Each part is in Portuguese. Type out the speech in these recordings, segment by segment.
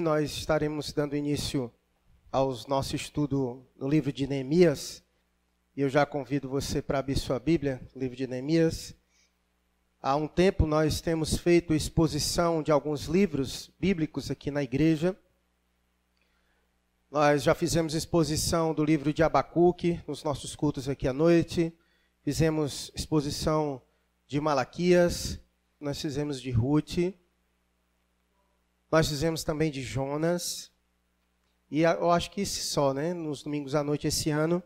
nós estaremos dando início ao nosso estudo no livro de Neemias. E eu já convido você para abrir sua Bíblia, livro de Neemias. Há um tempo nós temos feito exposição de alguns livros bíblicos aqui na igreja. Nós já fizemos exposição do livro de Abacuque nos nossos cultos aqui à noite. Fizemos exposição de Malaquias, nós fizemos de Ruth. Nós fizemos também de Jonas. E eu acho que isso só, né? Nos domingos à noite esse ano,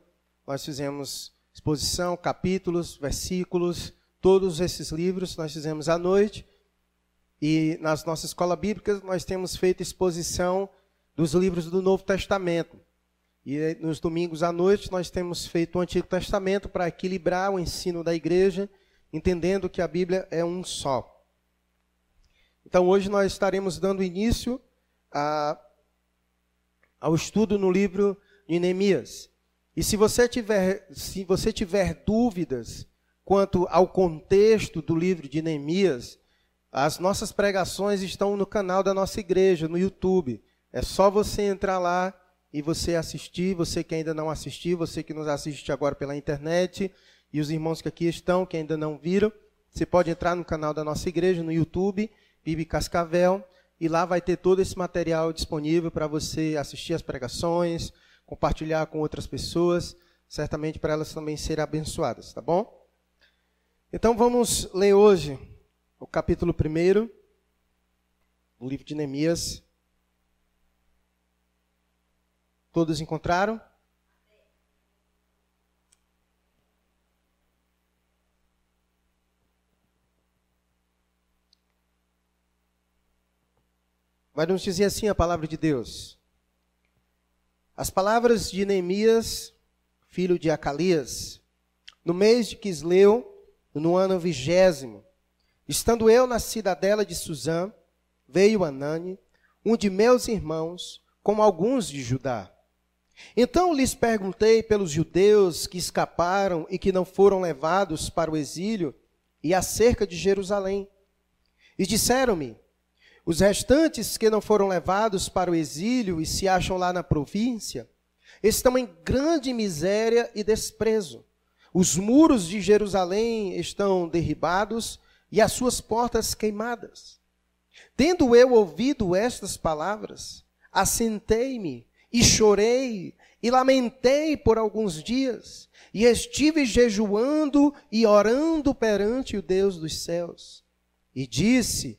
nós fizemos exposição, capítulos, versículos, todos esses livros nós fizemos à noite. E nas nossas escolas bíblicas nós temos feito exposição dos livros do Novo Testamento. E nos domingos à noite nós temos feito o Antigo Testamento para equilibrar o ensino da igreja, entendendo que a Bíblia é um só. Então hoje nós estaremos dando início a, ao estudo no livro de Neemias. E se você tiver, se você tiver dúvidas quanto ao contexto do livro de Neemias, as nossas pregações estão no canal da nossa igreja, no YouTube. É só você entrar lá e você assistir, você que ainda não assistiu, você que nos assiste agora pela internet, e os irmãos que aqui estão, que ainda não viram, você pode entrar no canal da nossa igreja, no YouTube, Bibi Cascavel, e lá vai ter todo esse material disponível para você assistir as pregações, compartilhar com outras pessoas, certamente para elas também serem abençoadas, tá bom? Então vamos ler hoje o capítulo 1 do livro de Neemias. Todos encontraram? Vai nos dizer assim a palavra de Deus. As palavras de Neemias, filho de Acalias, no mês de Quisleu, no ano vigésimo, estando eu na cidadela de Suzã, veio Anani, um de meus irmãos, como alguns de Judá. Então lhes perguntei pelos judeus que escaparam e que não foram levados para o exílio e acerca de Jerusalém. E disseram-me: os restantes que não foram levados para o exílio e se acham lá na província, estão em grande miséria e desprezo. Os muros de Jerusalém estão derribados e as suas portas queimadas. Tendo eu ouvido estas palavras, assentei-me e chorei e lamentei por alguns dias, e estive jejuando e orando perante o Deus dos céus. E disse: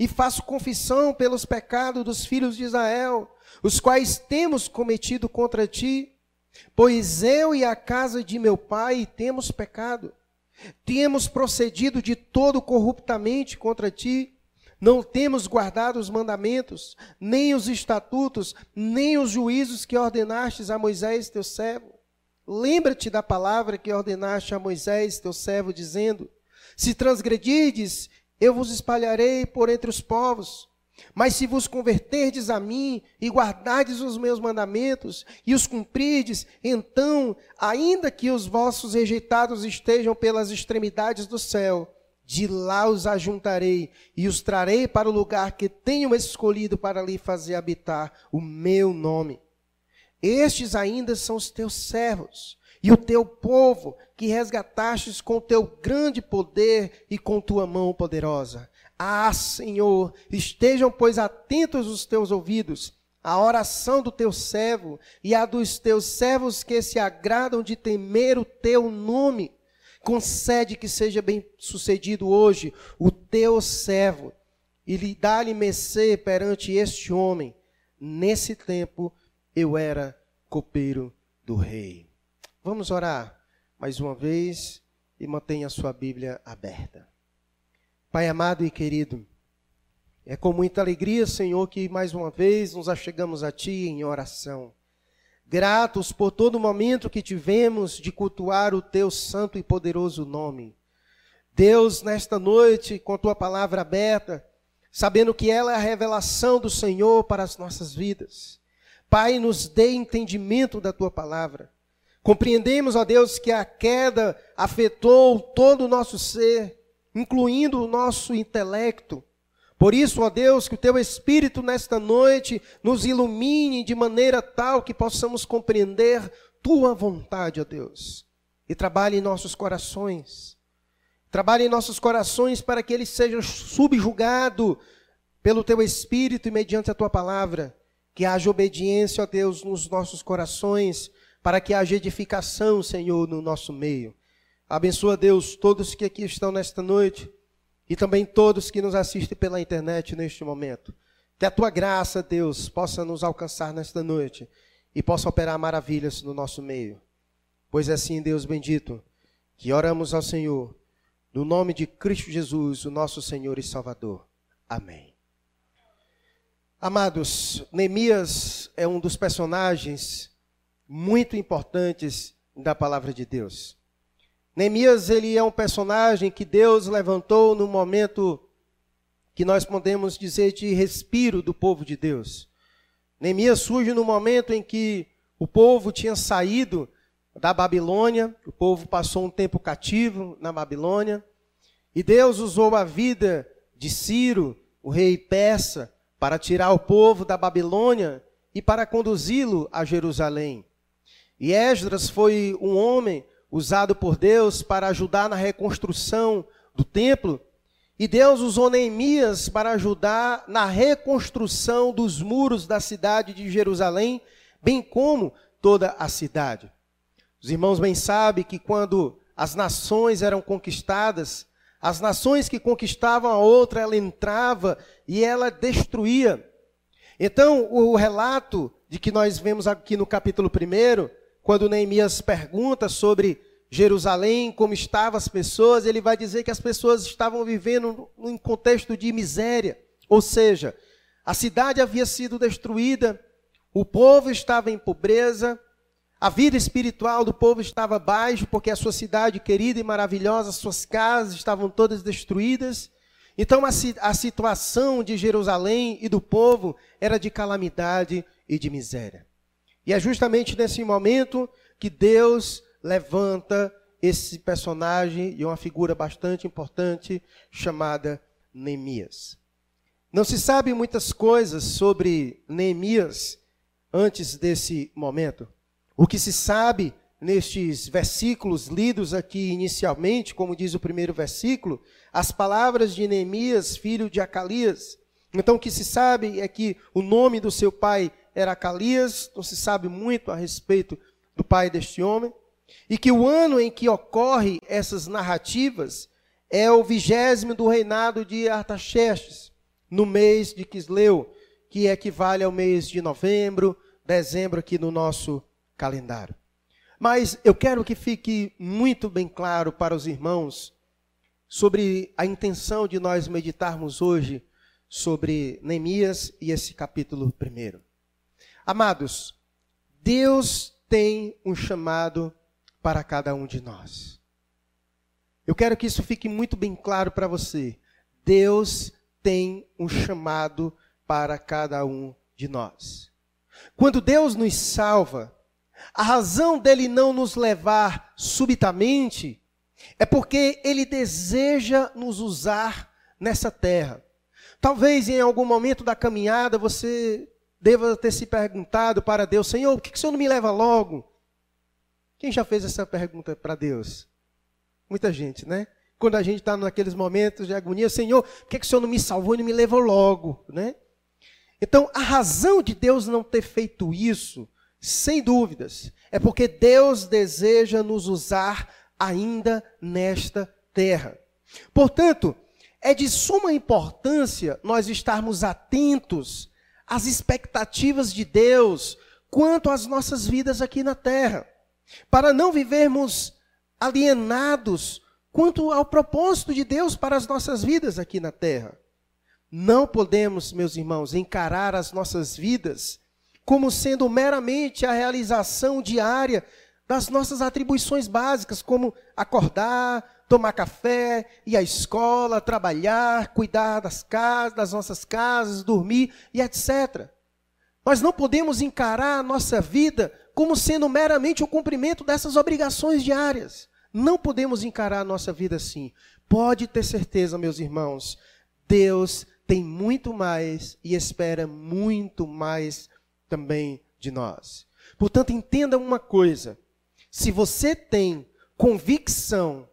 e faço confissão pelos pecados dos filhos de Israel, os quais temos cometido contra ti, pois eu e a casa de meu pai temos pecado. Temos procedido de todo corruptamente contra ti, não temos guardado os mandamentos, nem os estatutos, nem os juízos que ordenastes a Moisés, teu servo. Lembra-te da palavra que ordenaste a Moisés, teu servo, dizendo: Se transgredirdes eu vos espalharei por entre os povos. Mas se vos converterdes a mim e guardardes os meus mandamentos e os cumprirdes, então, ainda que os vossos rejeitados estejam pelas extremidades do céu, de lá os ajuntarei e os trarei para o lugar que tenho escolhido para ali fazer habitar o meu nome. Estes ainda são os teus servos, e o teu povo que resgatastes com teu grande poder e com tua mão poderosa. Ah, Senhor, estejam, pois, atentos os teus ouvidos à oração do teu servo e à dos teus servos que se agradam de temer o teu nome. Concede que seja bem sucedido hoje o teu servo e lhe dá-lhe mercê perante este homem. Nesse tempo eu era copeiro do rei. Vamos orar mais uma vez e mantenha a sua Bíblia aberta. Pai amado e querido, É com muita alegria, Senhor, que mais uma vez nos achegamos a Ti em oração. Gratos por todo momento que tivemos de cultuar o Teu santo e poderoso nome. Deus, nesta noite, com a Tua palavra aberta, sabendo que ela é a revelação do Senhor para as nossas vidas. Pai, nos dê entendimento da Tua palavra. Compreendemos, ó Deus, que a queda afetou todo o nosso ser, incluindo o nosso intelecto. Por isso, ó Deus, que o teu Espírito nesta noite nos ilumine de maneira tal que possamos compreender tua vontade, ó Deus, e trabalhe em nossos corações. Trabalhe em nossos corações para que ele seja subjugado pelo teu Espírito e mediante a tua palavra. Que haja obediência, ó Deus, nos nossos corações, para que haja edificação, Senhor, no nosso meio. Abençoa, Deus, todos que aqui estão nesta noite e também todos que nos assistem pela internet neste momento. Que a tua graça, Deus, possa nos alcançar nesta noite e possa operar maravilhas no nosso meio. Pois é assim, Deus bendito, que oramos ao Senhor, no nome de Cristo Jesus, o nosso Senhor e Salvador. Amém. Amados, Neemias é um dos personagens muito importantes da palavra de Deus. Neemias ele é um personagem que Deus levantou no momento que nós podemos dizer de respiro do povo de Deus. Neemias surge no momento em que o povo tinha saído da Babilônia, o povo passou um tempo cativo na Babilônia, e Deus usou a vida de Ciro, o rei persa, para tirar o povo da Babilônia e para conduzi-lo a Jerusalém. E Esdras foi um homem usado por Deus para ajudar na reconstrução do templo. E Deus usou Neemias para ajudar na reconstrução dos muros da cidade de Jerusalém, bem como toda a cidade. Os irmãos bem sabem que quando as nações eram conquistadas, as nações que conquistavam a outra, ela entrava e ela destruía. Então, o relato de que nós vemos aqui no capítulo 1 quando Neemias pergunta sobre Jerusalém, como estavam as pessoas, ele vai dizer que as pessoas estavam vivendo num contexto de miséria. Ou seja, a cidade havia sido destruída, o povo estava em pobreza, a vida espiritual do povo estava baixa, porque a sua cidade querida e maravilhosa, suas casas estavam todas destruídas. Então a, a situação de Jerusalém e do povo era de calamidade e de miséria. E é justamente nesse momento que Deus levanta esse personagem e uma figura bastante importante chamada Neemias. Não se sabe muitas coisas sobre Neemias antes desse momento. O que se sabe nestes versículos lidos aqui inicialmente, como diz o primeiro versículo, as palavras de Neemias, filho de Acalias. Então o que se sabe é que o nome do seu pai era Calias, não se sabe muito a respeito do pai deste homem, e que o ano em que ocorre essas narrativas é o vigésimo do reinado de Artaxerxes, no mês de Quisleu, que equivale ao mês de novembro, dezembro aqui no nosso calendário. Mas eu quero que fique muito bem claro para os irmãos sobre a intenção de nós meditarmos hoje sobre Neemias e esse capítulo primeiro. Amados, Deus tem um chamado para cada um de nós. Eu quero que isso fique muito bem claro para você. Deus tem um chamado para cada um de nós. Quando Deus nos salva, a razão dele não nos levar subitamente é porque ele deseja nos usar nessa terra. Talvez em algum momento da caminhada você deva ter se perguntado para Deus: Senhor, por que o Senhor não me leva logo? Quem já fez essa pergunta para Deus? Muita gente, né? Quando a gente está naqueles momentos de agonia, Senhor, por que, o Senhor não me salvou e não me levou logo? Né? Então, a razão de Deus não ter feito isso, sem dúvidas, é porque Deus deseja nos usar ainda nesta terra. Portanto, é de suma importância nós estarmos atentos as expectativas de Deus quanto às nossas vidas aqui na terra, para não vivermos alienados quanto ao propósito de Deus para as nossas vidas aqui na terra. Não podemos, meus irmãos, encarar as nossas vidas como sendo meramente a realização diária das nossas atribuições básicas, como acordar, tomar café, ir à escola, trabalhar, cuidar das casas, das nossas casas, dormir e etc. Nós não podemos encarar a nossa vida como sendo meramente o cumprimento dessas obrigações diárias. Não podemos encarar a nossa vida assim. Pode ter certeza, meus irmãos, Deus tem muito mais e espera muito mais também de nós. Portanto, entenda uma coisa: se você tem convicção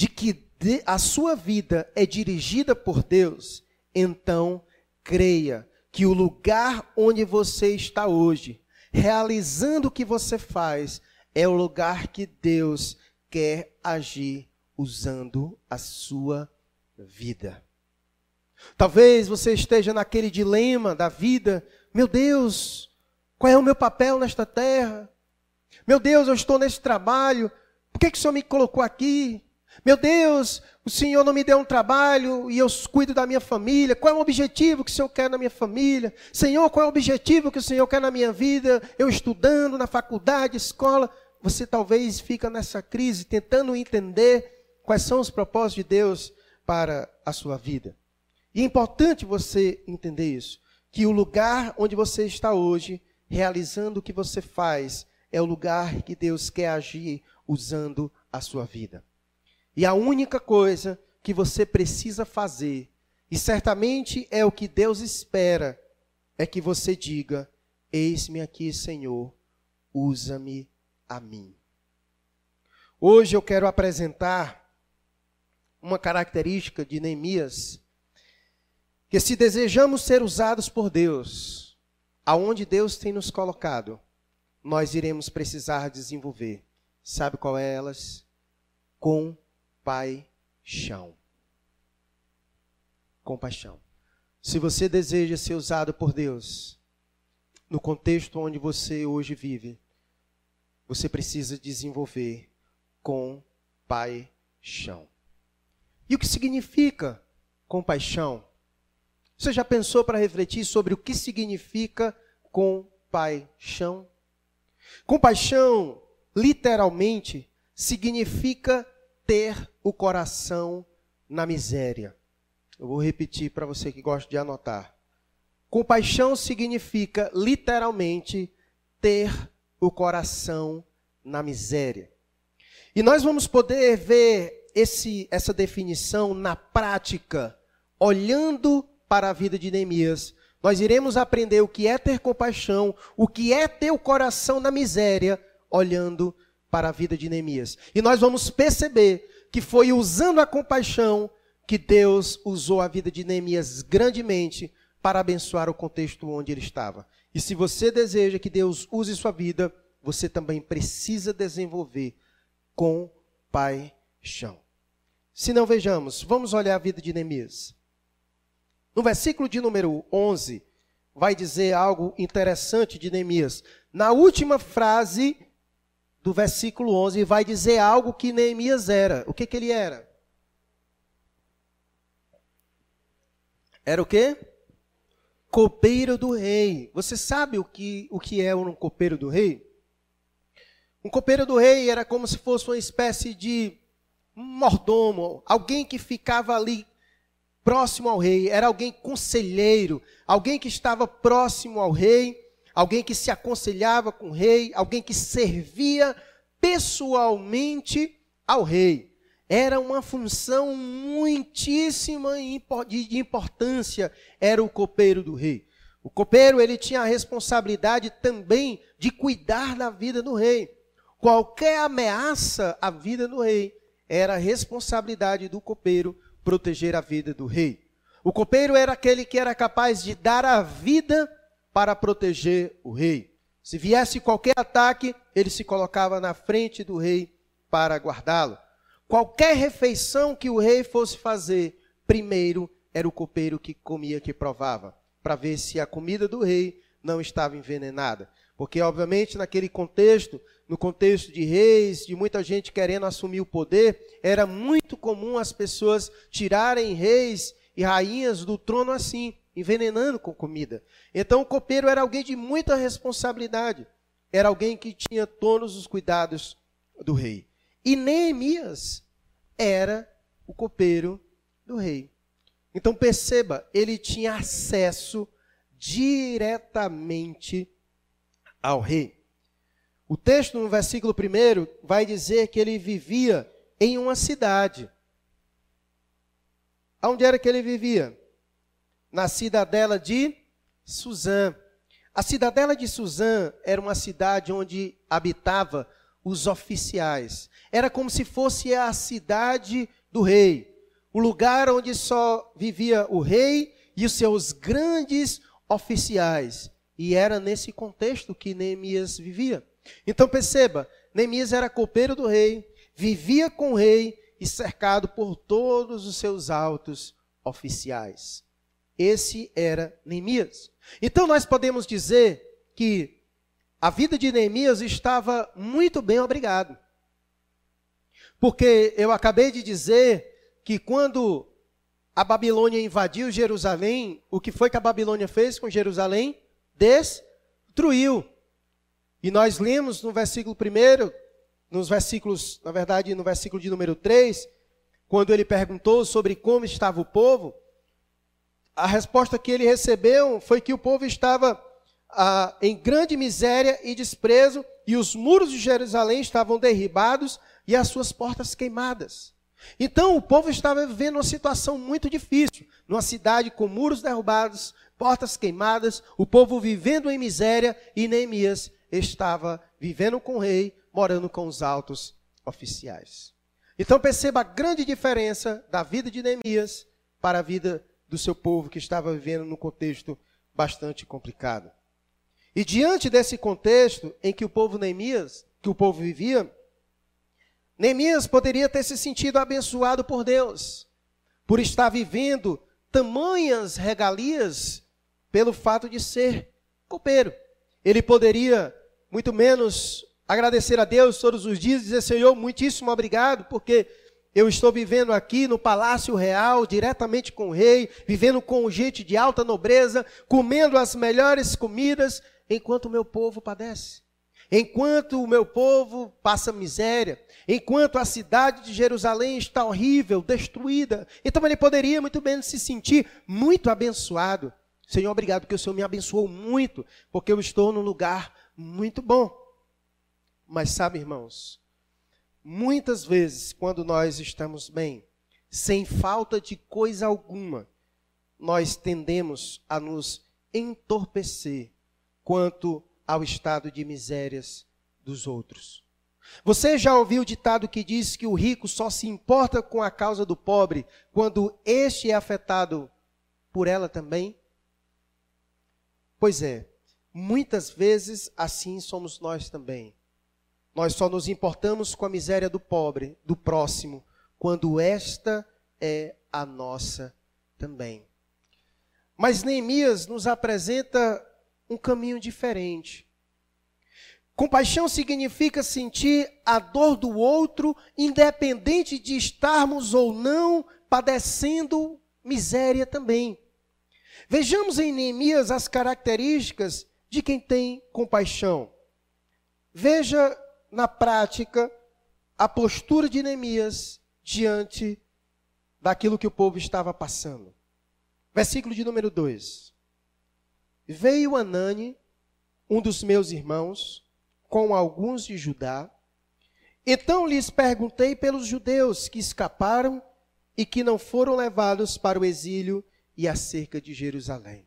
de que a sua vida é dirigida por Deus, então creia que o lugar onde você está hoje, realizando o que você faz, é o lugar que Deus quer agir usando a sua vida. Talvez você esteja naquele dilema da vida: meu Deus, qual é o meu papel nesta terra? Meu Deus, eu estou nesse trabalho, por que, que o Senhor me colocou aqui? Meu Deus, o Senhor não me deu um trabalho e eu cuido da minha família. Qual é o objetivo que o Senhor quer na minha família? Senhor, qual é o objetivo que o Senhor quer na minha vida? Eu estudando na faculdade, escola. Você talvez fica nessa crise tentando entender quais são os propósitos de Deus para a sua vida. E é importante você entender isso, que o lugar onde você está hoje, realizando o que você faz, é o lugar que Deus quer agir usando a sua vida. E a única coisa que você precisa fazer, e certamente é o que Deus espera, é que você diga: Eis-me aqui, Senhor, usa-me a mim. Hoje eu quero apresentar uma característica de Neemias que se desejamos ser usados por Deus, aonde Deus tem nos colocado, nós iremos precisar desenvolver. Sabe qual é elas? Compaixão. Compaixão. Se você deseja ser usado por Deus, no contexto onde você hoje vive, você precisa desenvolver compaixão. E o que significa compaixão? Você já pensou para refletir sobre o que significa compaixão? Compaixão, literalmente, significa ter o coração na miséria. Eu vou repetir para você que gosta de anotar. Compaixão significa, literalmente, ter o coração na miséria. E nós vamos poder ver esse, essa definição na prática, olhando para a vida de Neemias, nós iremos aprender o que é ter compaixão, o que é ter o coração na miséria, olhando para a vida de Neemias. E nós vamos perceber que foi usando a compaixão que Deus usou a vida de Neemias grandemente para abençoar o contexto onde ele estava. E se você deseja que Deus use sua vida, você também precisa desenvolver compaixão. Se não vejamos, vamos olhar a vida de Neemias. No versículo de número 11, vai dizer algo interessante de Neemias. Na última frase do versículo 11, vai dizer algo que Neemias era. O que, que ele era? Era o quê? Copeiro do rei. Você sabe o que, o que é um copeiro do rei? Um copeiro do rei era como se fosse uma espécie de mordomo, alguém que ficava ali próximo ao rei, era alguém conselheiro, alguém que estava próximo ao rei, alguém que se aconselhava com o rei, alguém que servia pessoalmente ao rei. Era uma função muitíssima de importância, era o copeiro do rei. O copeiro ele tinha a responsabilidade também de cuidar da vida do rei. Qualquer ameaça à vida do rei era responsabilidade do copeiro proteger a vida do rei. O copeiro era aquele que era capaz de dar a vida para proteger o rei. Se viesse qualquer ataque, ele se colocava na frente do rei para guardá-lo. Qualquer refeição que o rei fosse fazer, primeiro era o copeiro que comia, que provava, para ver se a comida do rei não estava envenenada. Porque, obviamente, naquele contexto, no contexto de reis, de muita gente querendo assumir o poder, era muito comum as pessoas tirarem reis e rainhas do trono assim, envenenando com comida. Então o copeiro era alguém de muita responsabilidade, era alguém que tinha todos os cuidados do rei. E Neemias era o copeiro do rei. Então perceba, ele tinha acesso diretamente ao rei. O texto no versículo 1 vai dizer que ele vivia em uma cidade. Onde era que ele vivia? Na cidadela de Suzã. A cidadela de Suzã era uma cidade onde habitava os oficiais. Era como se fosse a cidade do rei, o lugar onde só vivia o rei e os seus grandes oficiais. E era nesse contexto que Neemias vivia. Então perceba, Neemias era copeiro do rei, vivia com o rei e cercado por todos os seus altos oficiais. Esse era Neemias. Então nós podemos dizer que a vida de Neemias estava muito bem obrigado. Porque eu acabei de dizer que quando a Babilônia invadiu Jerusalém, o que foi que a Babilônia fez com Jerusalém? Destruiu. E nós lemos no versículo 1, nos versículos, na verdade, no versículo de número 3, quando ele perguntou sobre como estava o povo, a resposta que ele recebeu foi que o povo estava ah, em grande miséria e desprezo, e os muros de Jerusalém estavam derribados e as suas portas queimadas. Então o povo estava vivendo uma situação muito difícil, numa cidade com muros derrubados, portas queimadas, o povo vivendo em miséria, e Neemias estava vivendo com o rei, morando com os altos oficiais. Então perceba a grande diferença da vida de Neemias para a vida do seu povo que estava vivendo num contexto bastante complicado. E diante desse contexto em que o povo Neemias, que o povo vivia, Neemias poderia ter se sentido abençoado por Deus, por estar vivendo tamanhas regalias pelo fato de ser copeiro. Ele poderia, muito menos, agradecer a Deus todos os dias e dizer: Senhor, muitíssimo obrigado, porque eu estou vivendo aqui no palácio real, diretamente com o rei, vivendo com gente de alta nobreza, comendo as melhores comidas, enquanto o meu povo padece. Enquanto o meu povo passa miséria, enquanto a cidade de Jerusalém está horrível, destruída. Então ele poderia muito bem se sentir muito abençoado. Senhor, obrigado, porque o Senhor me abençoou muito, porque eu estou num lugar muito bom. Mas sabe, irmãos, Muitas vezes, quando nós estamos bem, sem falta de coisa alguma, nós tendemos a nos entorpecer quanto ao estado de misérias dos outros. Você já ouviu o ditado que diz que o rico só se importa com a causa do pobre quando este é afetado por ela também? Pois é, muitas vezes assim somos nós também. Nós só nos importamos com a miséria do pobre, do próximo, quando esta é a nossa também. Mas Neemias nos apresenta um caminho diferente. Compaixão significa sentir a dor do outro, independente de estarmos ou não padecendo miséria também. Vejamos em Neemias as características de quem tem compaixão. Veja na prática a postura de Neemias diante daquilo que o povo estava passando. Versículo de número 2. Veio Anani, um dos meus irmãos, com alguns de Judá. Então lhes perguntei pelos judeus que escaparam e que não foram levados para o exílio e acerca de Jerusalém.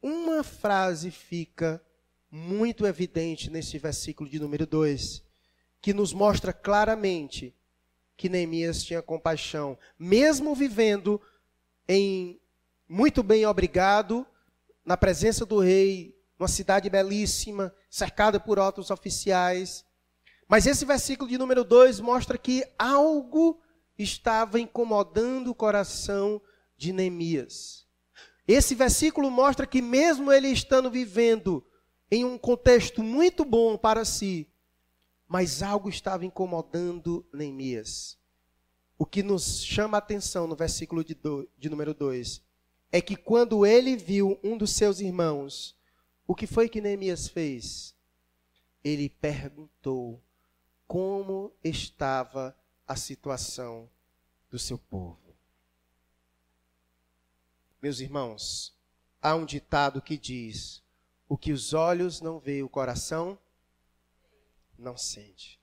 Uma frase fica muito evidente nesse versículo de número 2, que nos mostra claramente que Neemias tinha compaixão, mesmo vivendo em muito bem obrigado, na presença do rei, numa cidade belíssima, cercada por altos oficiais. Mas esse versículo de número 2 mostra que algo estava incomodando o coração de Neemias. Esse versículo mostra que mesmo ele estando vivendo em um contexto muito bom para si, mas algo estava incomodando Neemias. o que nos chama a atenção no versículo de, do, de número 2 é que quando ele viu um dos seus irmãos, o que foi que Neemias fez? Ele perguntou como estava a situação do seu povo. Meus irmãos, há um ditado que diz: o que os olhos não veem, o coração não sente.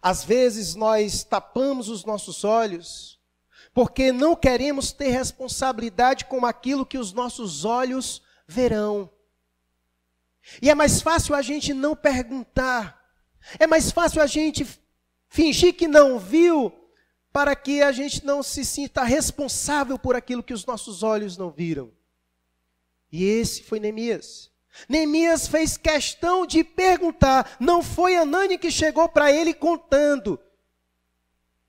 Às vezes nós tapamos os nossos olhos porque não queremos ter responsabilidade com aquilo que os nossos olhos verão. E é mais fácil a gente não perguntar, é mais fácil a gente fingir que não viu, para que a gente não se sinta responsável por aquilo que os nossos olhos não viram. E esse foi Neemias. Neemias fez questão de perguntar, não foi Anani que chegou para ele contando,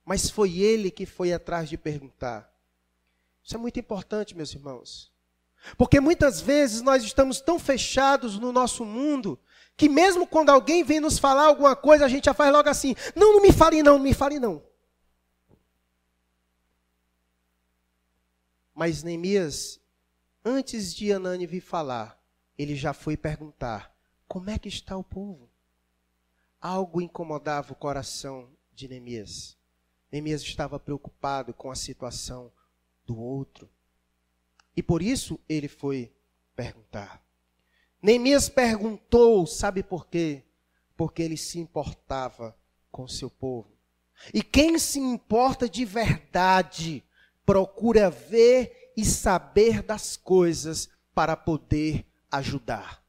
mas foi ele que foi atrás de perguntar. Isso é muito importante, meus irmãos. Porque muitas vezes nós estamos tão fechados no nosso mundo que mesmo quando alguém vem nos falar alguma coisa, a gente já faz logo assim: não, não me fale não, não me fale não. Mas Neemias, antes de Anani vir falar, ele já foi perguntar: como é que está o povo? Algo incomodava o coração de Neemias. Neemias estava preocupado com a situação do outro. E por isso ele foi perguntar. Neemias perguntou, sabe por quê? Porque ele se importava com seu povo. E quem se importa de verdade procura ver e saber das coisas para poder ajudar.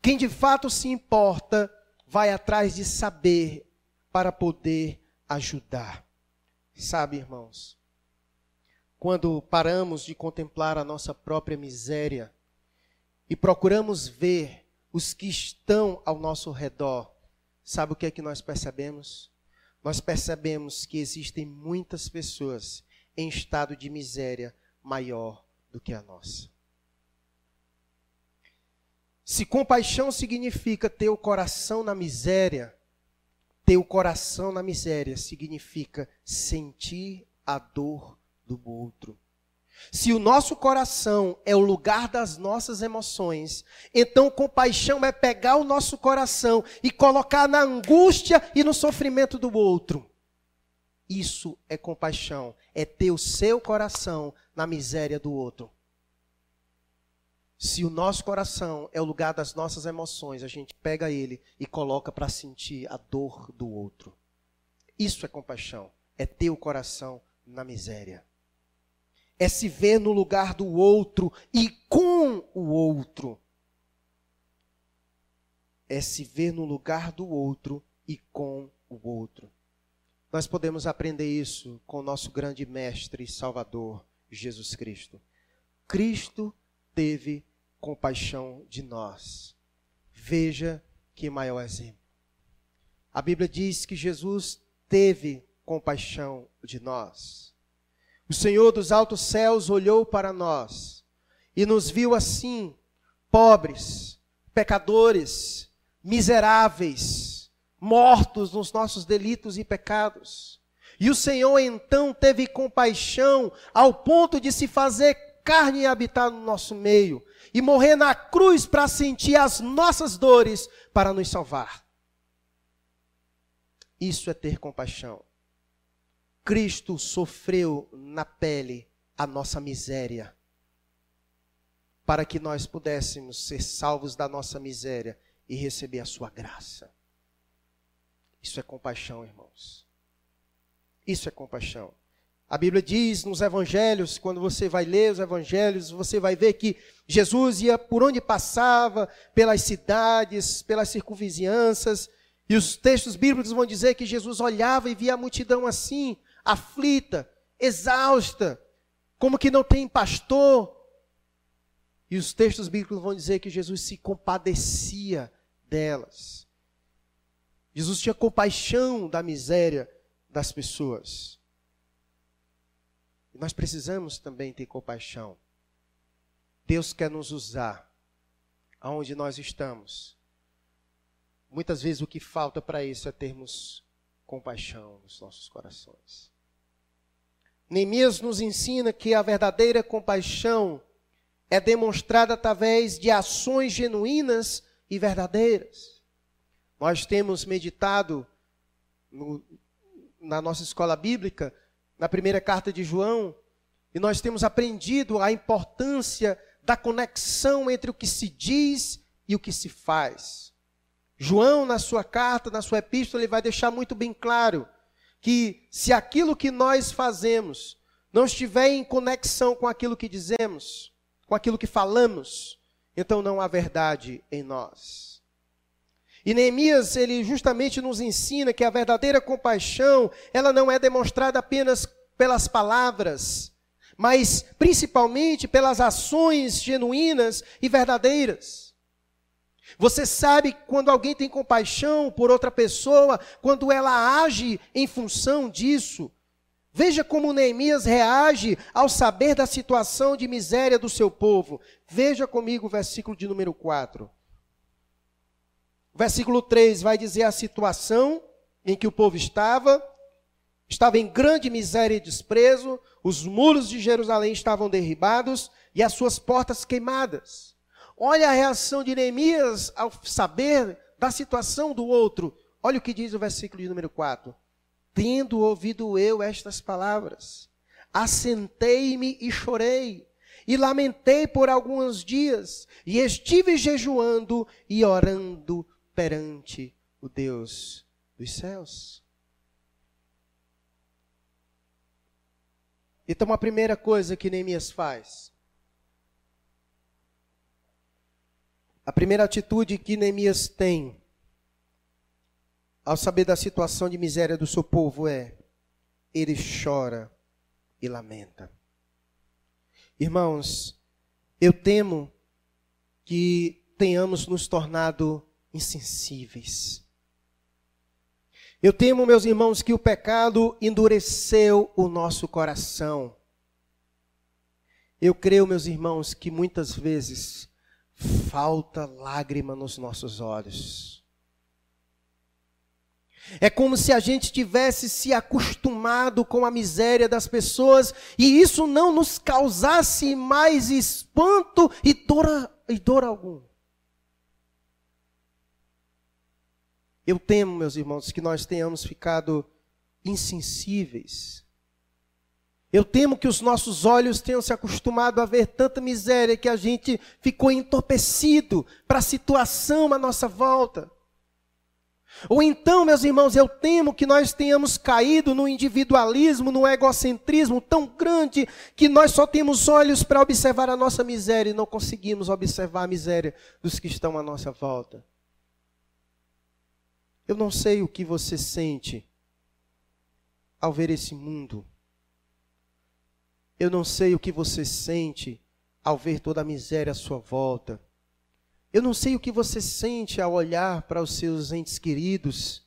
Quem de fato se importa vai atrás de saber para poder ajudar. Sabe, irmãos, quando paramos de contemplar a nossa própria miséria e procuramos ver os que estão ao nosso redor, sabe o que é que nós percebemos? Nós percebemos que existem muitas pessoas em estado de miséria maior do que a nossa. Se compaixão significa ter o coração na miséria, ter o coração na miséria significa sentir a dor do outro. Se o nosso coração é o lugar das nossas emoções, então compaixão é pegar o nosso coração e colocar na angústia e no sofrimento do outro. Isso é compaixão, é ter o seu coração na miséria do outro. Se o nosso coração é o lugar das nossas emoções, a gente pega ele e coloca para sentir a dor do outro. Isso é compaixão, é ter o coração na miséria. É se ver no lugar do outro e com o outro. É se ver no lugar do outro e com o outro. Nós podemos aprender isso com o nosso grande mestre e salvador, Jesus Cristo. Cristo teve compaixão de nós. Veja que maior exemplo. A Bíblia diz que Jesus teve compaixão de nós. O Senhor dos altos céus olhou para nós e nos viu assim, pobres, pecadores, miseráveis, mortos nos nossos delitos e pecados. E o Senhor então teve compaixão ao ponto de se fazer carne e habitar no nosso meio, e morrer na cruz para sentir as nossas dores para nos salvar. Isso é ter compaixão. Cristo sofreu na pele a nossa miséria, para que nós pudéssemos ser salvos da nossa miséria e receber a sua graça. Isso é compaixão, irmãos. Isso é compaixão. A Bíblia diz nos evangelhos, quando você vai ler os evangelhos, você vai ver que Jesus ia por onde passava, pelas cidades, pelas circunvizinhanças, e os textos bíblicos vão dizer que Jesus olhava e via a multidão assim, aflita, exausta, como que não tem pastor. E os textos bíblicos vão dizer que Jesus se compadecia delas. Jesus tinha compaixão da miséria das pessoas. E nós precisamos também ter compaixão. Deus quer nos usar aonde nós estamos. Muitas vezes o que falta para isso é termos compaixão nos nossos corações. Neemias nos ensina que a verdadeira compaixão é demonstrada através de ações genuínas e verdadeiras. Nós temos meditado no, na nossa escola bíblica, na primeira carta de João, e nós temos aprendido a importância da conexão entre o que se diz e o que se faz. João, na sua carta, na sua epístola, ele vai deixar muito bem claro que se aquilo que nós fazemos não estiver em conexão com aquilo que dizemos, com aquilo que falamos, então não há verdade em nós. E Neemias, ele justamente nos ensina que a verdadeira compaixão, ela não é demonstrada apenas pelas palavras, mas principalmente pelas ações genuínas e verdadeiras. Você sabe quando alguém tem compaixão por outra pessoa, quando ela age em função disso. Veja como Neemias reage ao saber da situação de miséria do seu povo. Veja comigo o versículo de número 4. O versículo 3 vai dizer a situação em que o povo estava. Estava em grande miséria e desprezo, os muros de Jerusalém estavam derribados e as suas portas queimadas. Olha a reação de Neemias ao saber da situação do outro. Olha o que diz o versículo de número 4. Tendo ouvido eu estas palavras, assentei-me e chorei, e lamentei por alguns dias, e estive jejuando e orando perante o Deus dos céus. Então, a primeira coisa que Neemias faz, A primeira atitude que Neemias tem ao saber da situação de miséria do seu povo é: ele chora e lamenta. Irmãos, eu temo que tenhamos nos tornado insensíveis. Eu temo, meus irmãos, que o pecado endureceu o nosso coração. Eu creio, meus irmãos, que muitas vezes falta lágrima nos nossos olhos. É como se a gente tivesse se acostumado com a miséria das pessoas e isso não nos causasse mais espanto e dor, e dor algum. Eu temo, meus irmãos, que nós tenhamos ficado insensíveis eu temo que os nossos olhos tenham se acostumado a ver tanta miséria que a gente ficou entorpecido para a situação à nossa volta. Ou então, meus irmãos, eu temo que nós tenhamos caído no individualismo, no egocentrismo tão grande que nós só temos olhos para observar a nossa miséria e não conseguimos observar a miséria dos que estão à nossa volta. Eu não sei o que você sente ao ver esse mundo. Eu não sei o que você sente ao ver toda a miséria à sua volta. Eu não sei o que você sente ao olhar para os seus entes queridos,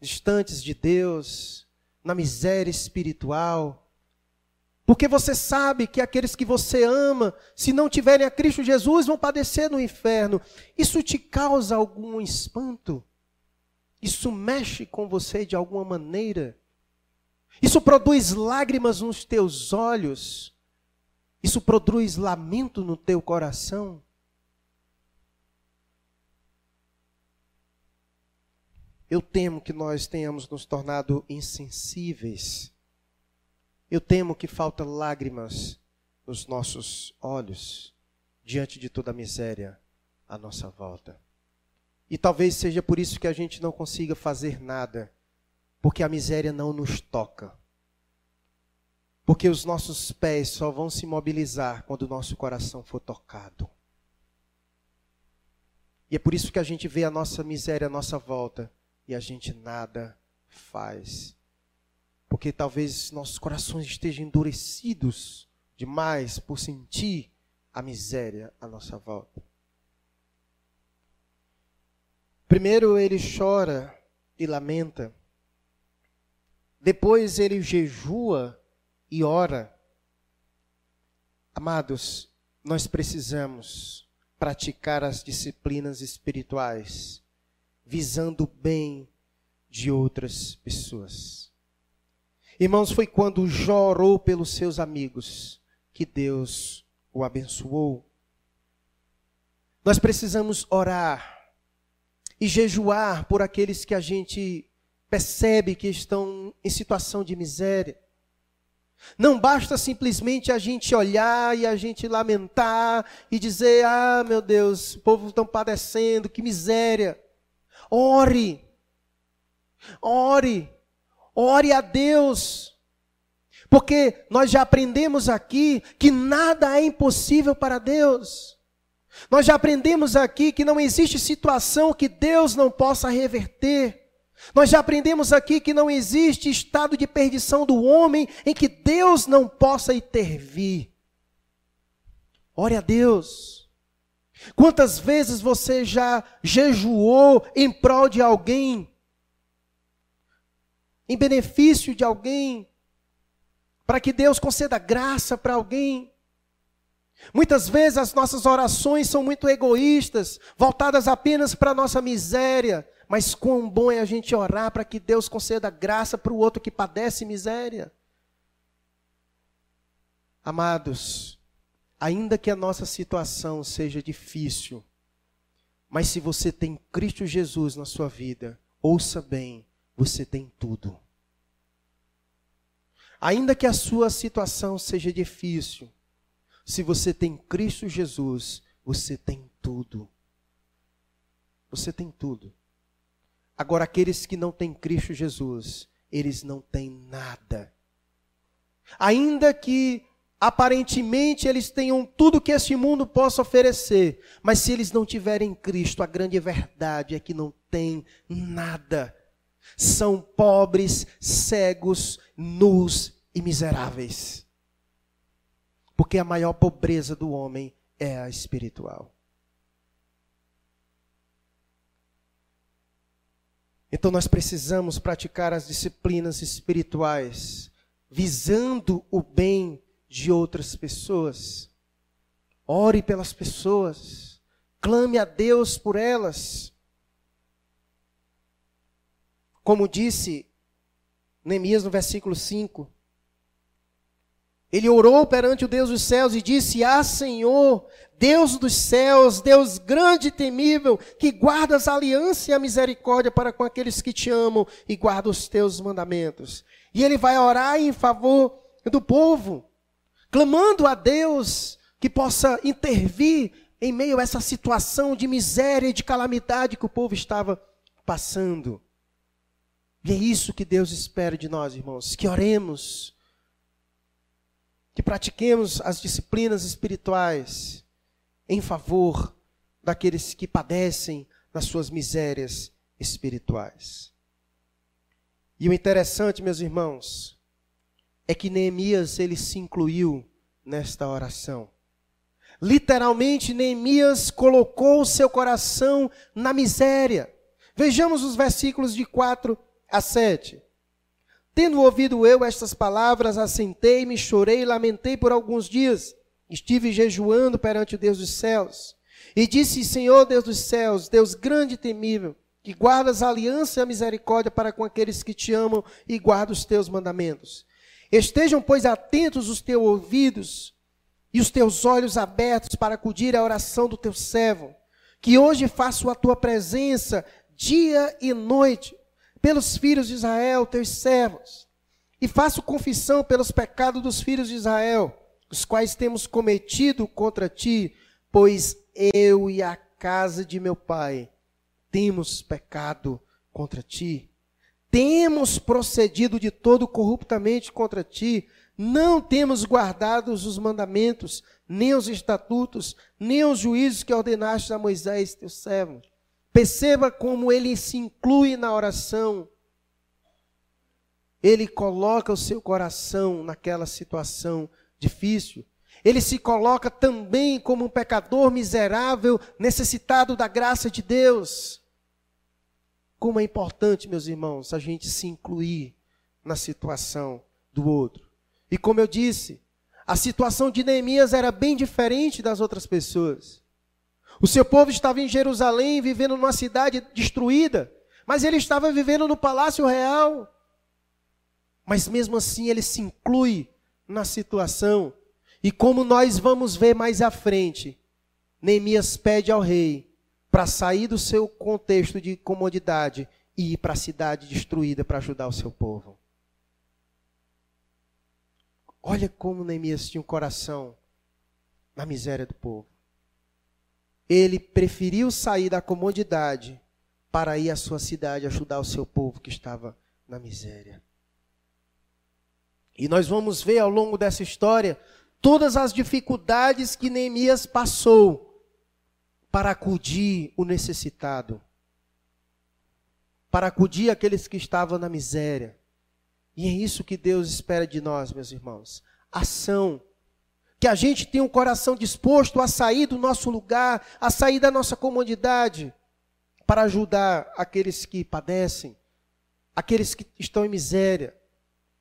distantes de Deus, na miséria espiritual. Porque você sabe que aqueles que você ama, se não tiverem a Cristo Jesus, vão padecer no inferno. Isso te causa algum espanto? Isso mexe com você de alguma maneira? Isso produz lágrimas nos teus olhos. Isso produz lamento no teu coração. Eu temo que nós tenhamos nos tornado insensíveis. Eu temo que faltam lágrimas nos nossos olhos diante de toda a miséria à nossa volta. E talvez seja por isso que a gente não consiga fazer nada porque a miséria não nos toca. Porque os nossos pés só vão se mobilizar quando o nosso coração for tocado. E é por isso que a gente vê a nossa miséria à nossa volta e a gente nada faz. Porque talvez nossos corações estejam endurecidos demais por sentir a miséria à nossa volta. Primeiro ele chora e lamenta. Depois ele jejua e ora. Amados, nós precisamos praticar as disciplinas espirituais visando o bem de outras pessoas. Irmãos, foi quando Jó orou pelos seus amigos que Deus o abençoou. Nós precisamos orar e jejuar por aqueles que a gente percebe que estão em situação de miséria. Não basta simplesmente a gente olhar e a gente lamentar e dizer: ah, meu Deus, o povo está padecendo, que miséria. Ore, ore, ore a Deus. Porque nós já aprendemos aqui que nada é impossível para Deus. Nós já aprendemos aqui que não existe situação que Deus não possa reverter. Nós já aprendemos aqui que não existe estado de perdição do homem em que Deus não possa intervir. Ore a Deus. Quantas vezes você já jejuou em prol de alguém, em benefício de alguém, para que Deus conceda graça para alguém? Muitas vezes as nossas orações são muito egoístas, voltadas apenas para a nossa miséria, mas quão bom é a gente orar para que Deus conceda graça para o outro que padece miséria. Amados, ainda que a nossa situação seja difícil, mas se você tem Cristo Jesus na sua vida, ouça bem, você tem tudo. Ainda que a sua situação seja difícil, se você tem Cristo Jesus, você tem tudo. Você tem tudo. Agora, aqueles que não têm Cristo Jesus, eles não têm nada. Ainda que aparentemente eles tenham tudo que este mundo possa oferecer, mas se eles não tiverem Cristo, a grande verdade é que não tem nada. São pobres, cegos, nus e miseráveis. Porque a maior pobreza do homem é a espiritual. Então nós precisamos praticar as disciplinas espirituais, visando o bem de outras pessoas. Ore pelas pessoas, clame a Deus por elas. Como disse Neemias no versículo 5, ele orou perante o Deus dos céus e disse: Ah, Senhor, Deus dos céus, Deus grande e temível, que guardas a aliança e a misericórdia para com aqueles que te amam e guardam os teus mandamentos. E ele vai orar em favor do povo, clamando a Deus que possa intervir em meio a essa situação de miséria e de calamidade que o povo estava passando. E é isso que Deus espera de nós, irmãos, que oremos que pratiquemos as disciplinas espirituais em favor daqueles que padecem das suas misérias espirituais. E o interessante, meus irmãos, é que Neemias ele se incluiu nesta oração. Literalmente, Neemias colocou o seu coração na miséria. Vejamos os versículos de 4 a 7. Tendo ouvido eu estas palavras, assentei-me, chorei e lamentei por alguns dias. Estive jejuando perante o Deus dos céus. E disse: Senhor Deus dos céus, Deus grande e temível, que guardas a aliança e a misericórdia para com aqueles que te amam e guardam os teus mandamentos. Estejam, pois, atentos os teus ouvidos e os teus olhos abertos para acudir à oração do teu servo, que hoje faço a tua presença dia e noite pelos filhos de Israel, teus servos, e faço confissão pelos pecados dos filhos de Israel, os quais temos cometido contra ti, pois eu e a casa de meu pai temos pecado contra ti. Temos procedido de todo corruptamente contra ti, não temos guardado os mandamentos, nem os estatutos, nem os juízos que ordenaste a Moisés, teu servo. Perceba como ele se inclui na oração. Ele coloca o seu coração naquela situação difícil. Ele se coloca também como um pecador miserável, necessitado da graça de Deus. Como é importante, meus irmãos, a gente se incluir na situação do outro. E como eu disse, a situação de Neemias era bem diferente das outras pessoas. O seu povo estava em Jerusalém, vivendo numa cidade destruída, mas ele estava vivendo no palácio real. Mas mesmo assim ele se inclui na situação. E como nós vamos ver mais à frente, Neemias pede ao rei para sair do seu contexto de comodidade e ir para a cidade destruída para ajudar o seu povo. Olha como Neemias tinha um coração na miséria do povo. Ele preferiu sair da comodidade para ir à sua cidade ajudar o seu povo que estava na miséria. E nós vamos ver ao longo dessa história todas as dificuldades que Neemias passou para acudir o necessitado, para acudir aqueles que estavam na miséria. E é isso que Deus espera de nós, meus irmãos: ação. Que a gente tenha um coração disposto a sair do nosso lugar, a sair da nossa comodidade, para ajudar aqueles que padecem, aqueles que estão em miséria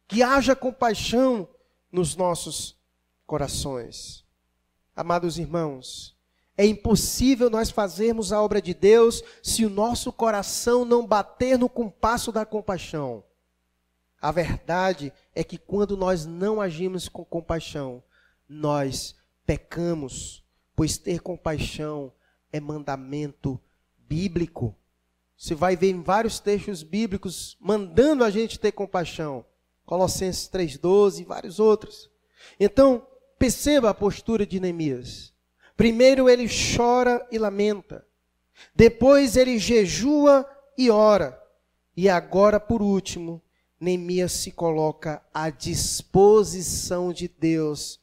que haja compaixão nos nossos corações. Amados irmãos, é impossível nós fazermos a obra de Deus se o nosso coração não bater no compasso da compaixão. A verdade é que quando nós não agimos com compaixão, nós pecamos, pois ter compaixão é mandamento bíblico. Você vai ver em vários textos bíblicos mandando a gente ter compaixão. Colossenses 3,12 e vários outros. Então, perceba a postura de Neemias. Primeiro ele chora e lamenta. Depois ele jejua e ora. E agora, por último, Neemias se coloca à disposição de Deus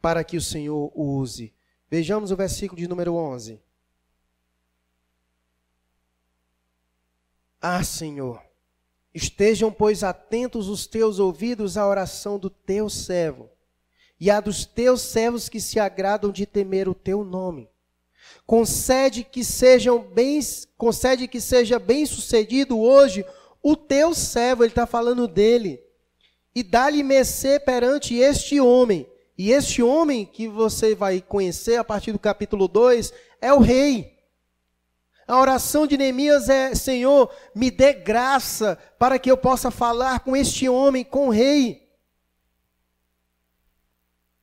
para que o Senhor o use. Vejamos o versículo de número 11. Ah, Senhor, Estejam, pois, atentos os teus ouvidos à oração do teu servo e à dos teus servos que se agradam de temer o teu nome. Concede que sejam concede que seja bem sucedido hoje o teu servo, ele está falando dele, e dá-lhe mercê perante este homem. E este homem que você vai conhecer a partir do capítulo 2 é o rei. A oração de Neemias é: Senhor, me dê graça para que eu possa falar com este homem, com o rei.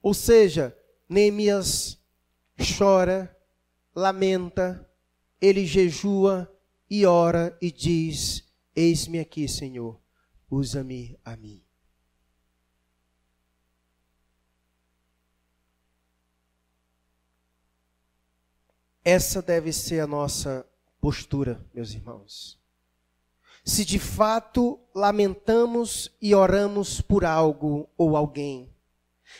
Ou seja, Neemias chora, lamenta, ele jejua e ora e diz: Eis-me aqui, Senhor, usa-me a mim. Essa deve ser a nossa postura, meus irmãos. Se de fato lamentamos e oramos por algo ou alguém,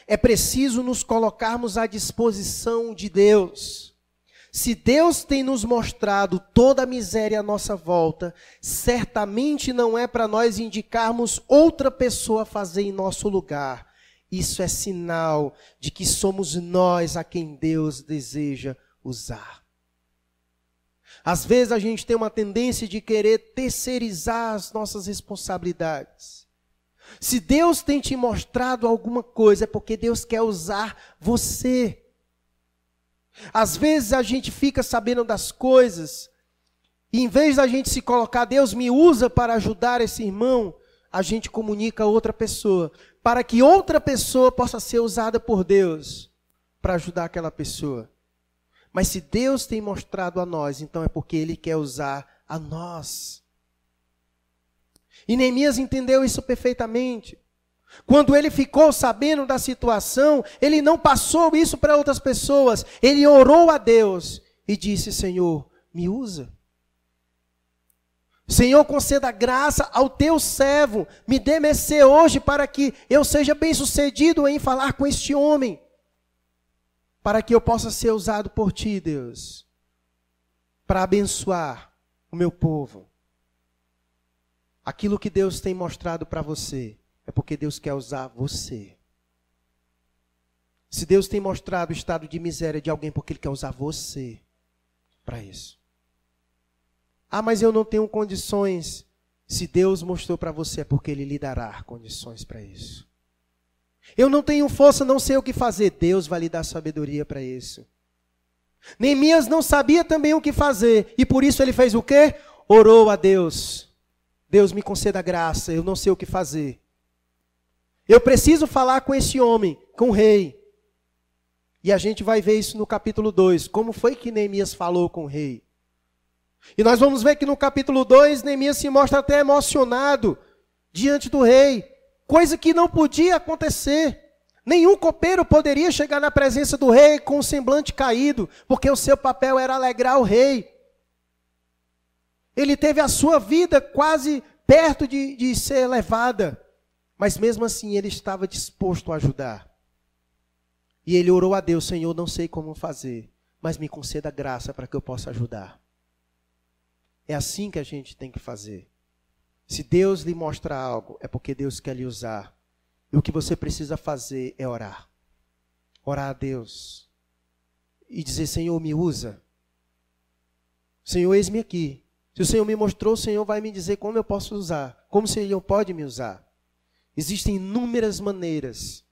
é preciso nos colocarmos à disposição de Deus. Se Deus tem nos mostrado toda a miséria à nossa volta, certamente não é para nós indicarmos outra pessoa a fazer em nosso lugar. Isso é sinal de que somos nós a quem Deus deseja usar. Às vezes a gente tem uma tendência de querer terceirizar as nossas responsabilidades. Se Deus tem te mostrado alguma coisa, é porque Deus quer usar você. Às vezes a gente fica sabendo das coisas, e em vez da gente se colocar, Deus me usa para ajudar esse irmão, a gente comunica a outra pessoa, para que outra pessoa possa ser usada por Deus para ajudar aquela pessoa. Mas se Deus tem mostrado a nós, então é porque Ele quer usar a nós. E Neemias entendeu isso perfeitamente. Quando ele ficou sabendo da situação, ele não passou isso para outras pessoas. Ele orou a Deus e disse: Senhor, me usa. Senhor, conceda graça ao teu servo, me dê mercê hoje para que eu seja bem sucedido em falar com este homem para que eu possa ser usado por ti, Deus, para abençoar o meu povo. Aquilo que Deus tem mostrado para você é porque Deus quer usar você. Se Deus tem mostrado o estado de miséria de alguém, porque Ele quer usar você para isso. Ah, mas eu não tenho condições. Se Deus mostrou para você, é porque Ele lhe dará condições para isso. Eu não tenho força, não sei o que fazer. Deus vai lhe dar sabedoria para isso. Neemias não sabia também o que fazer. E por isso ele fez o quê? Orou a Deus. Deus me conceda graça, eu não sei o que fazer. Eu preciso falar com esse homem, com o rei. E a gente vai ver isso no capítulo 2. Como foi que Neemias falou com o rei? E nós vamos ver que no capítulo 2, Neemias se mostra até emocionado diante do rei. Coisa que não podia acontecer. Nenhum copeiro poderia chegar na presença do rei com o semblante caído, porque o seu papel era alegrar o rei. Ele teve a sua vida quase perto de, de ser levada, mas mesmo assim ele estava disposto a ajudar. E ele orou a Deus: Senhor, não sei como fazer, mas me conceda graça para que eu possa ajudar. É assim que a gente tem que fazer. Se Deus lhe mostra algo, é porque Deus quer lhe usar. E o que você precisa fazer é orar. Orar a Deus. E dizer: Senhor, me usa. Senhor, eis-me aqui. Se o Senhor me mostrou, o Senhor vai me dizer como eu posso usar. Como o Senhor pode me usar. Existem inúmeras maneiras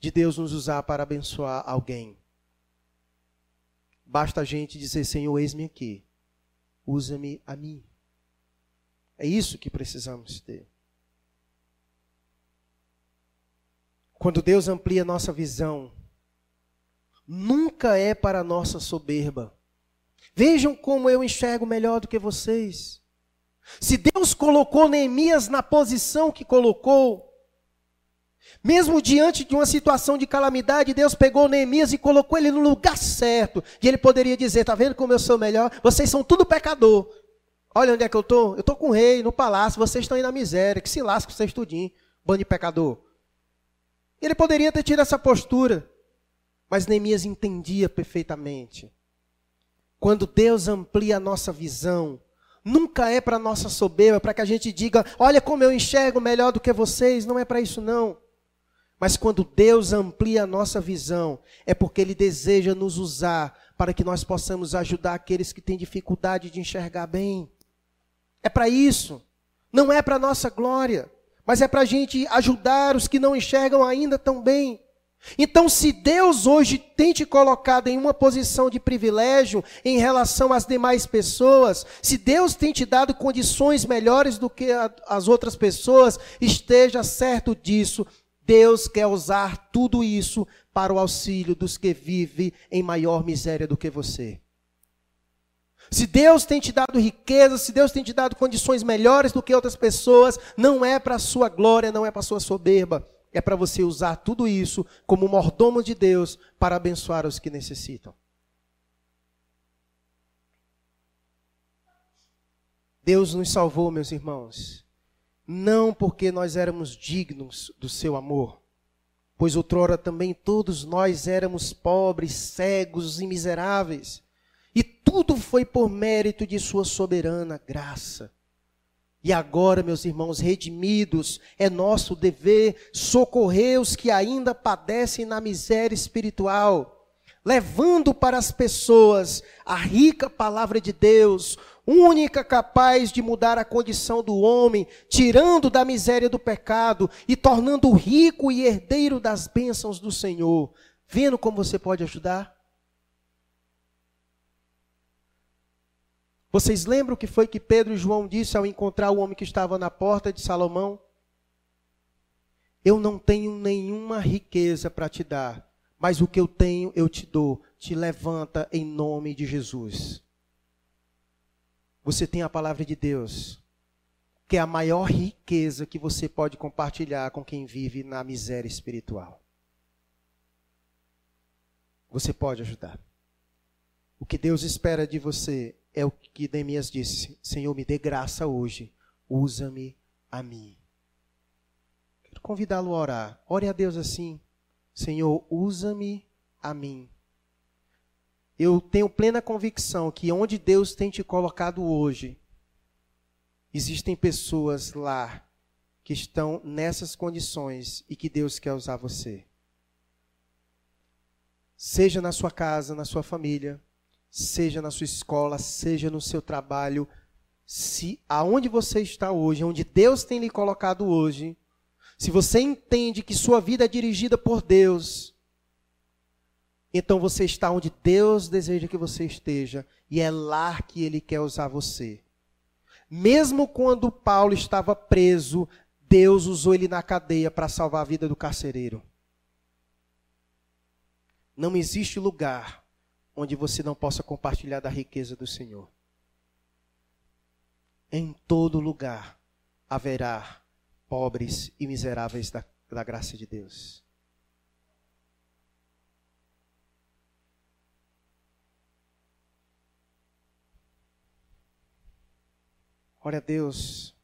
de Deus nos usar para abençoar alguém. Basta a gente dizer: Senhor, eis-me aqui. Usa-me a mim. É isso que precisamos ter. Quando Deus amplia nossa visão, nunca é para nossa soberba. Vejam como eu enxergo melhor do que vocês. Se Deus colocou Neemias na posição que colocou, mesmo diante de uma situação de calamidade, Deus pegou Neemias e colocou ele no lugar certo. E ele poderia dizer: Está vendo como eu sou melhor? Vocês são tudo pecador. Olha onde é que eu estou. Eu estou com o rei, no palácio. Vocês estão aí na miséria. Que se lasca vocês tudinho. Bando de pecador. Ele poderia ter tido essa postura, mas Neemias entendia perfeitamente. Quando Deus amplia a nossa visão, nunca é para nossa soberba, para que a gente diga, olha como eu enxergo melhor do que vocês, não é para isso não. Mas quando Deus amplia a nossa visão, é porque Ele deseja nos usar para que nós possamos ajudar aqueles que têm dificuldade de enxergar bem. É para isso, não é para nossa glória mas é para a gente ajudar os que não enxergam ainda tão bem. Então, se Deus hoje tem te colocado em uma posição de privilégio em relação às demais pessoas, se Deus tem te dado condições melhores do que a, as outras pessoas, esteja certo disso. Deus quer usar tudo isso para o auxílio dos que vivem em maior miséria do que você. Se Deus tem te dado riqueza, se Deus tem te dado condições melhores do que outras pessoas, não é para a sua glória, não é para a sua soberba. É para você usar tudo isso como mordomo de Deus para abençoar os que necessitam. Deus nos salvou, meus irmãos, não porque nós éramos dignos do seu amor, pois outrora também todos nós éramos pobres, cegos e miseráveis. E tudo foi por mérito de Sua soberana graça. E agora, meus irmãos, redimidos, é nosso dever socorrer os que ainda padecem na miséria espiritual, levando para as pessoas a rica palavra de Deus, única capaz de mudar a condição do homem, tirando da miséria do pecado e tornando rico e herdeiro das bênçãos do Senhor. Vendo como você pode ajudar? Vocês lembram o que foi que Pedro e João disse ao encontrar o homem que estava na porta de Salomão? Eu não tenho nenhuma riqueza para te dar, mas o que eu tenho eu te dou. Te levanta em nome de Jesus. Você tem a palavra de Deus, que é a maior riqueza que você pode compartilhar com quem vive na miséria espiritual. Você pode ajudar. O que Deus espera de você é o que Neemias disse: Senhor, me dê graça hoje, usa-me a mim. Quero convidá-lo a orar. Ore a Deus assim: Senhor, usa-me a mim. Eu tenho plena convicção que onde Deus tem te colocado hoje, existem pessoas lá que estão nessas condições e que Deus quer usar você. Seja na sua casa, na sua família, seja na sua escola, seja no seu trabalho, se aonde você está hoje, onde Deus tem lhe colocado hoje, se você entende que sua vida é dirigida por Deus, então você está onde Deus deseja que você esteja, e é lá que Ele quer usar você. Mesmo quando Paulo estava preso, Deus usou ele na cadeia para salvar a vida do carcereiro. Não existe lugar onde você não possa compartilhar da riqueza do Senhor. Em todo lugar haverá pobres e miseráveis da, da graça de Deus. Ora, Deus,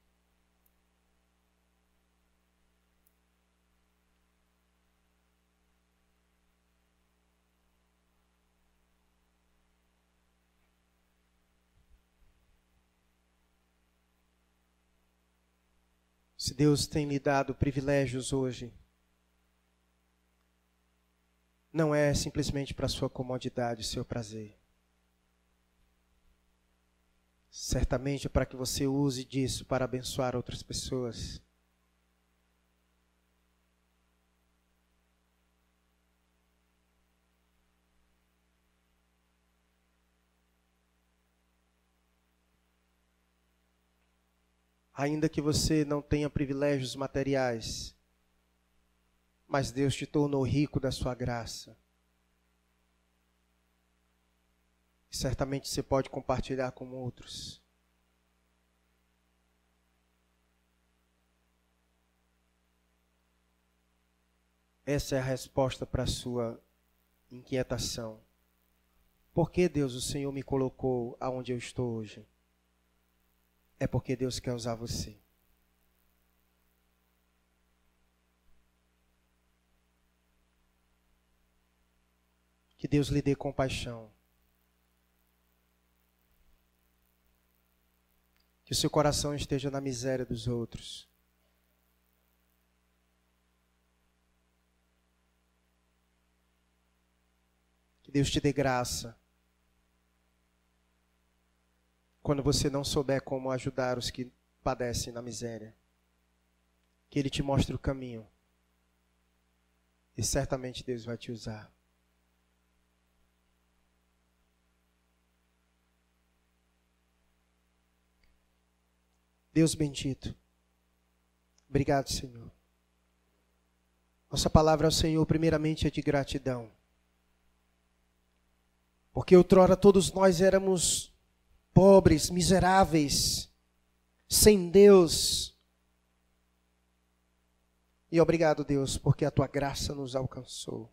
Se Deus tem lhe dado privilégios hoje, não é simplesmente para sua comodidade, seu prazer. Certamente é para que você use disso para abençoar outras pessoas. Ainda que você não tenha privilégios materiais, mas Deus te tornou rico da sua graça. Certamente você pode compartilhar com outros. Essa é a resposta para a sua inquietação. Por que Deus, o Senhor, me colocou aonde eu estou hoje? É porque Deus quer usar você. Que Deus lhe dê compaixão. Que o seu coração esteja na miséria dos outros. Que Deus te dê graça quando você não souber como ajudar os que padecem na miséria. Que Ele te mostre o caminho. E certamente Deus vai te usar. Deus bendito. Obrigado, Senhor. Nossa palavra ao Senhor, primeiramente, é de gratidão. Porque outrora todos nós éramos pobres, miseráveis, sem Deus. E obrigado, Deus, porque a tua graça nos alcançou.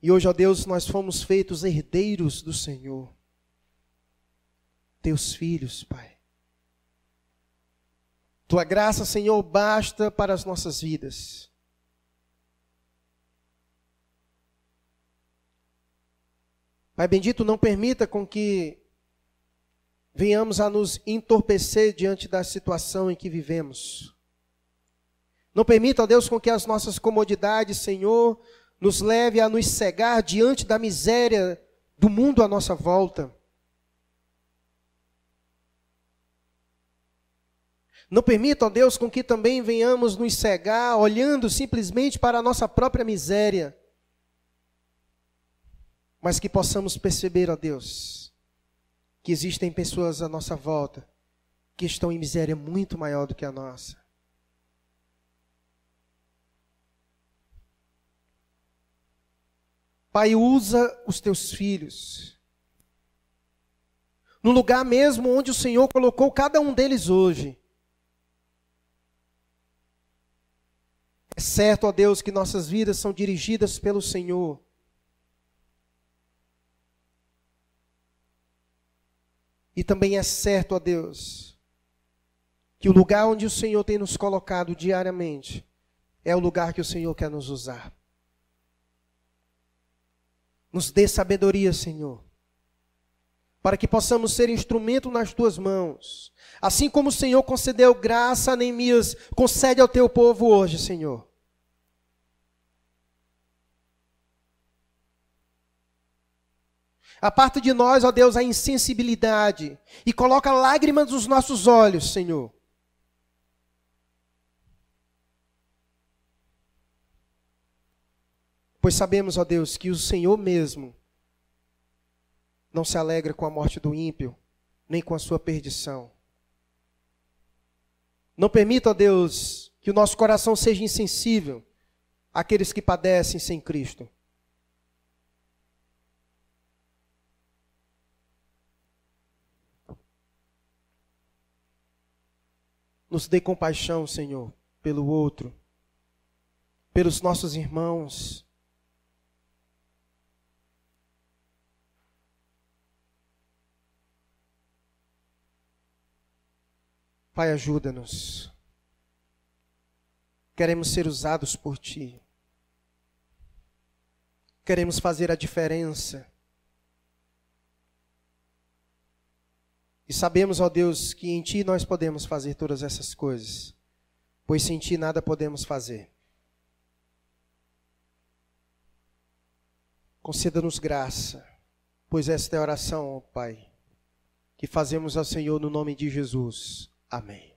E hoje, ó Deus, nós fomos feitos herdeiros do Senhor, teus filhos, Pai. Tua graça, Senhor, basta para as nossas vidas. Pai bendito, não permita com que venhamos a nos entorpecer diante da situação em que vivemos. Não permita, ó Deus, com que as nossas comodidades, Senhor, nos leve a nos cegar diante da miséria do mundo à nossa volta. Não permita, ó Deus, com que também venhamos nos cegar olhando simplesmente para a nossa própria miséria mas que possamos perceber, ó Deus, que existem pessoas à nossa volta que estão em miséria muito maior do que a nossa. Pai, usa os teus filhos. No lugar mesmo onde o Senhor colocou cada um deles hoje. É certo, ó Deus, que nossas vidas são dirigidas pelo Senhor. E também é certo, ó Deus, que o lugar onde o Senhor tem nos colocado diariamente é o lugar que o Senhor quer nos usar. Nos dê sabedoria, Senhor, para que possamos ser instrumento nas tuas mãos. Assim como o Senhor concedeu graça a Neemias, concede ao teu povo hoje, Senhor. Aparta de nós, ó Deus, a insensibilidade e coloca lágrimas nos nossos olhos, Senhor. Pois sabemos, ó Deus, que o Senhor mesmo não se alegra com a morte do ímpio, nem com a sua perdição. Não permita, ó Deus, que o nosso coração seja insensível àqueles que padecem sem Cristo. Nos dê compaixão, Senhor, pelo outro, pelos nossos irmãos. Pai, ajuda-nos. Queremos ser usados por Ti. Queremos fazer a diferença. E sabemos, ó Deus, que em Ti nós podemos fazer todas essas coisas, pois sem Ti nada podemos fazer. Conceda-nos graça, pois esta é a oração, ó Pai, que fazemos ao Senhor no nome de Jesus. Amém.